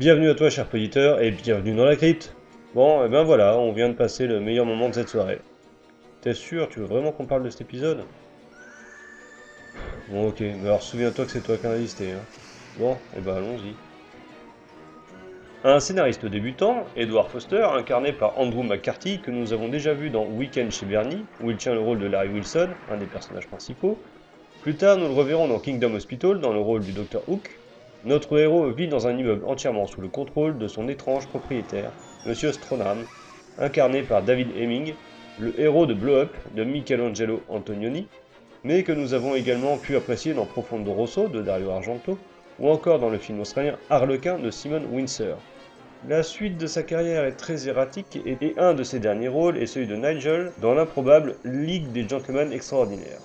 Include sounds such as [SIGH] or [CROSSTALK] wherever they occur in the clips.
Bienvenue à toi, cher auditeur, et bienvenue dans la crypte. Bon, et ben voilà, on vient de passer le meilleur moment de cette soirée. T'es sûr, tu veux vraiment qu'on parle de cet épisode? Bon, ok, mais alors souviens-toi que c'est toi qui as listé. Hein. Bon, et ben allons-y. Un scénariste débutant, Edward Foster, incarné par Andrew McCarthy, que nous avons déjà vu dans Weekend chez Bernie, où il tient le rôle de Larry Wilson, un des personnages principaux. Plus tard, nous le reverrons dans Kingdom Hospital, dans le rôle du Dr. Hook. Notre héros vit dans un immeuble entièrement sous le contrôle de son étrange propriétaire, Monsieur Stronham, incarné par David Hemming, le héros de Blow Up de Michelangelo Antonioni, mais que nous avons également pu apprécier dans Profondo Rosso de Dario Argento, ou encore dans le film australien Harlequin de Simon Windsor. La suite de sa carrière est très erratique et un de ses derniers rôles est celui de Nigel dans l'improbable Ligue des Gentlemen Extraordinaires.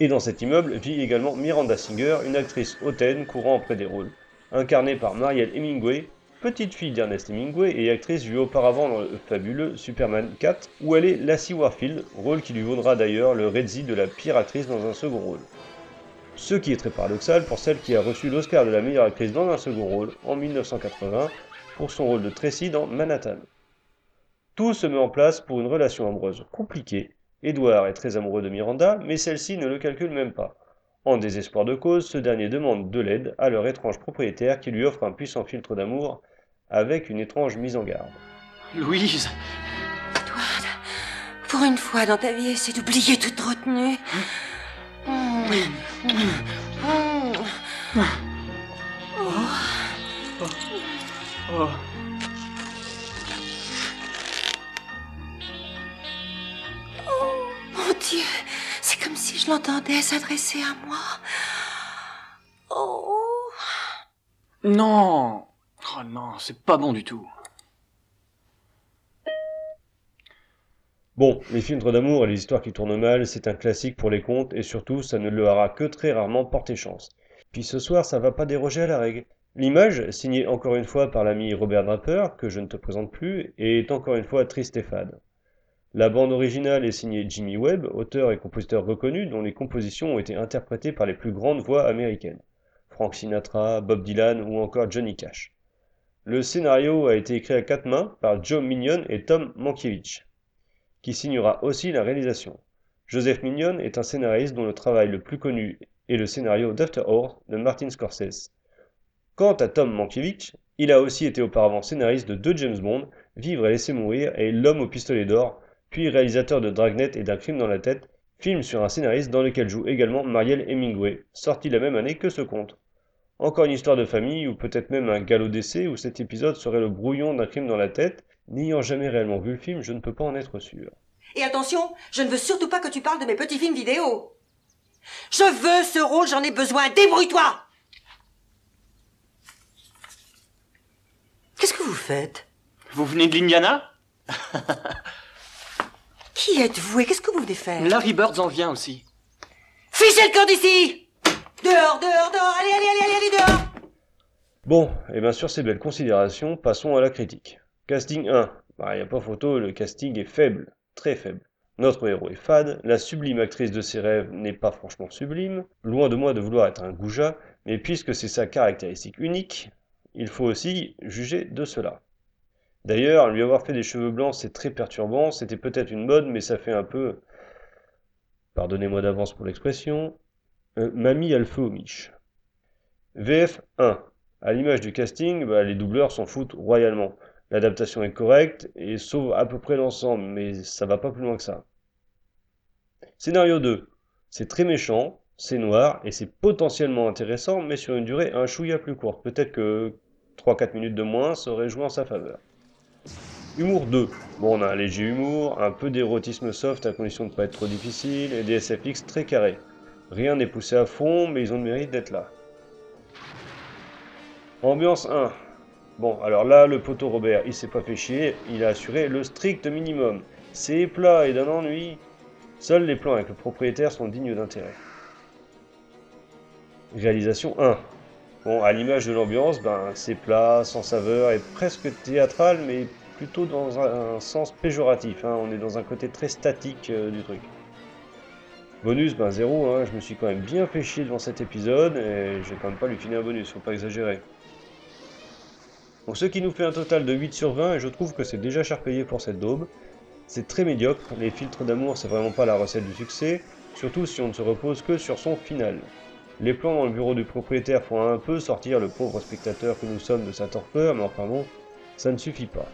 Et dans cet immeuble vit également Miranda Singer, une actrice hautaine courant auprès des rôles, incarnée par Marielle Hemingway, petite fille d'Ernest Hemingway et actrice vue auparavant dans le fabuleux Superman 4, où elle est Lassie Warfield, rôle qui lui vaudra d'ailleurs le Redzi de la pire actrice dans un second rôle. Ce qui est très paradoxal pour celle qui a reçu l'Oscar de la meilleure actrice dans un second rôle en 1980 pour son rôle de Tracy dans Manhattan. Tout se met en place pour une relation amoureuse compliquée. Edward est très amoureux de Miranda, mais celle-ci ne le calcule même pas. En désespoir de cause, ce dernier demande de l'aide à leur étrange propriétaire qui lui offre un puissant filtre d'amour avec une étrange mise en garde. Louise Edward, pour une fois dans ta vie, essaie d'oublier toute retenue. Oh. Oh, je l'entendais s'adresser à moi. Oh. Non Oh non, c'est pas bon du tout. Bon, les films d'amour et les histoires qui tournent mal, c'est un classique pour les contes et surtout, ça ne leur aura que très rarement porté chance. Puis ce soir, ça va pas déroger à la règle. L'image, signée encore une fois par l'ami Robert Draper, que je ne te présente plus, est encore une fois triste et fade. La bande originale est signée Jimmy Webb, auteur et compositeur reconnu dont les compositions ont été interprétées par les plus grandes voix américaines. Frank Sinatra, Bob Dylan ou encore Johnny Cash. Le scénario a été écrit à quatre mains par Joe Mignon et Tom Mankiewicz qui signera aussi la réalisation. Joseph Mignon est un scénariste dont le travail le plus connu est le scénario d'After Earth de Martin Scorsese. Quant à Tom Mankiewicz, il a aussi été auparavant scénariste de deux James Bond, Vivre et laisser mourir et L'homme au pistolet d'or, puis réalisateur de Dragnet et d'un crime dans la tête, film sur un scénariste dans lequel joue également Marielle Hemingway, sorti la même année que ce conte. Encore une histoire de famille, ou peut-être même un galop d'essai où cet épisode serait le brouillon d'un crime dans la tête, N'ayant jamais réellement vu le film, je ne peux pas en être sûr. Et attention, je ne veux surtout pas que tu parles de mes petits films vidéo. Je veux ce rôle, j'en ai besoin. Débrouille-toi Qu'est-ce que vous faites? Vous venez de l'Indiana? [LAUGHS] Qui êtes-vous et qu'est-ce que vous venez faire Larry Bird en vient aussi. Fichez le camp d'ici Dehors, dehors, dehors Allez, allez, allez, allez, dehors Bon, et bien sur ces belles considérations, passons à la critique. Casting 1. Bah, y a pas photo, le casting est faible, très faible. Notre héros est fade, la sublime actrice de ses rêves n'est pas franchement sublime, loin de moi de vouloir être un goujat, mais puisque c'est sa caractéristique unique, il faut aussi juger de cela. D'ailleurs, lui avoir fait des cheveux blancs, c'est très perturbant, c'était peut-être une mode, mais ça fait un peu, pardonnez-moi d'avance pour l'expression, euh, mamie a le feu au miche. VF 1. À l'image du casting, bah, les doubleurs s'en foutent royalement. L'adaptation est correcte et sauve à peu près l'ensemble, mais ça va pas plus loin que ça. Scénario 2. C'est très méchant, c'est noir et c'est potentiellement intéressant, mais sur une durée un chouïa plus courte. Peut-être que 3-4 minutes de moins serait joué en sa faveur. Humour 2. Bon, on a un léger humour, un peu d'érotisme soft à condition de ne pas être trop difficile, et des SFX très carrés. Rien n'est poussé à fond, mais ils ont le mérite d'être là. Ambiance 1. Bon, alors là, le poteau Robert, il s'est pas fait chier, il a assuré le strict minimum. C'est plat et d'un ennui. Seuls les plans avec le propriétaire sont dignes d'intérêt. Réalisation 1. Bon, à l'image de l'ambiance, ben, c'est plat, sans saveur et presque théâtral, mais plutôt dans un, sens péjoratif. Hein. On est dans un côté très statique euh, du truc. Bonus, ben zéro, hein. je me suis quand même bien fait chier devant cet épisode, et je vais quand même pas lui filer un bonus, faut pas exagérer. Donc ce qui nous fait un total de 8 sur 20 et je trouve que c'est déjà cher payé pour cette daube. C'est très médiocre, les filtres d'amour c'est vraiment pas la recette du succès, surtout si on ne se repose que sur son final. Les plans dans le bureau du propriétaire font un peu sortir le pauvre spectateur que nous sommes de sa torpeur, mais enfin bon, ça ne suffit pas.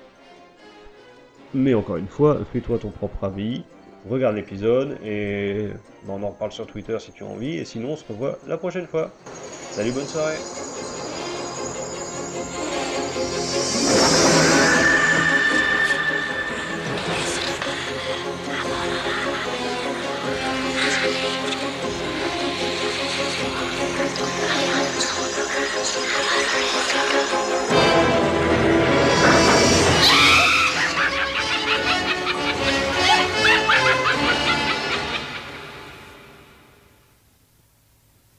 Mais encore une fois, fais-toi ton propre avis, regarde l'épisode et on en reparle sur Twitter si tu as envie, et sinon on se revoit la prochaine fois. Salut, bonne soirée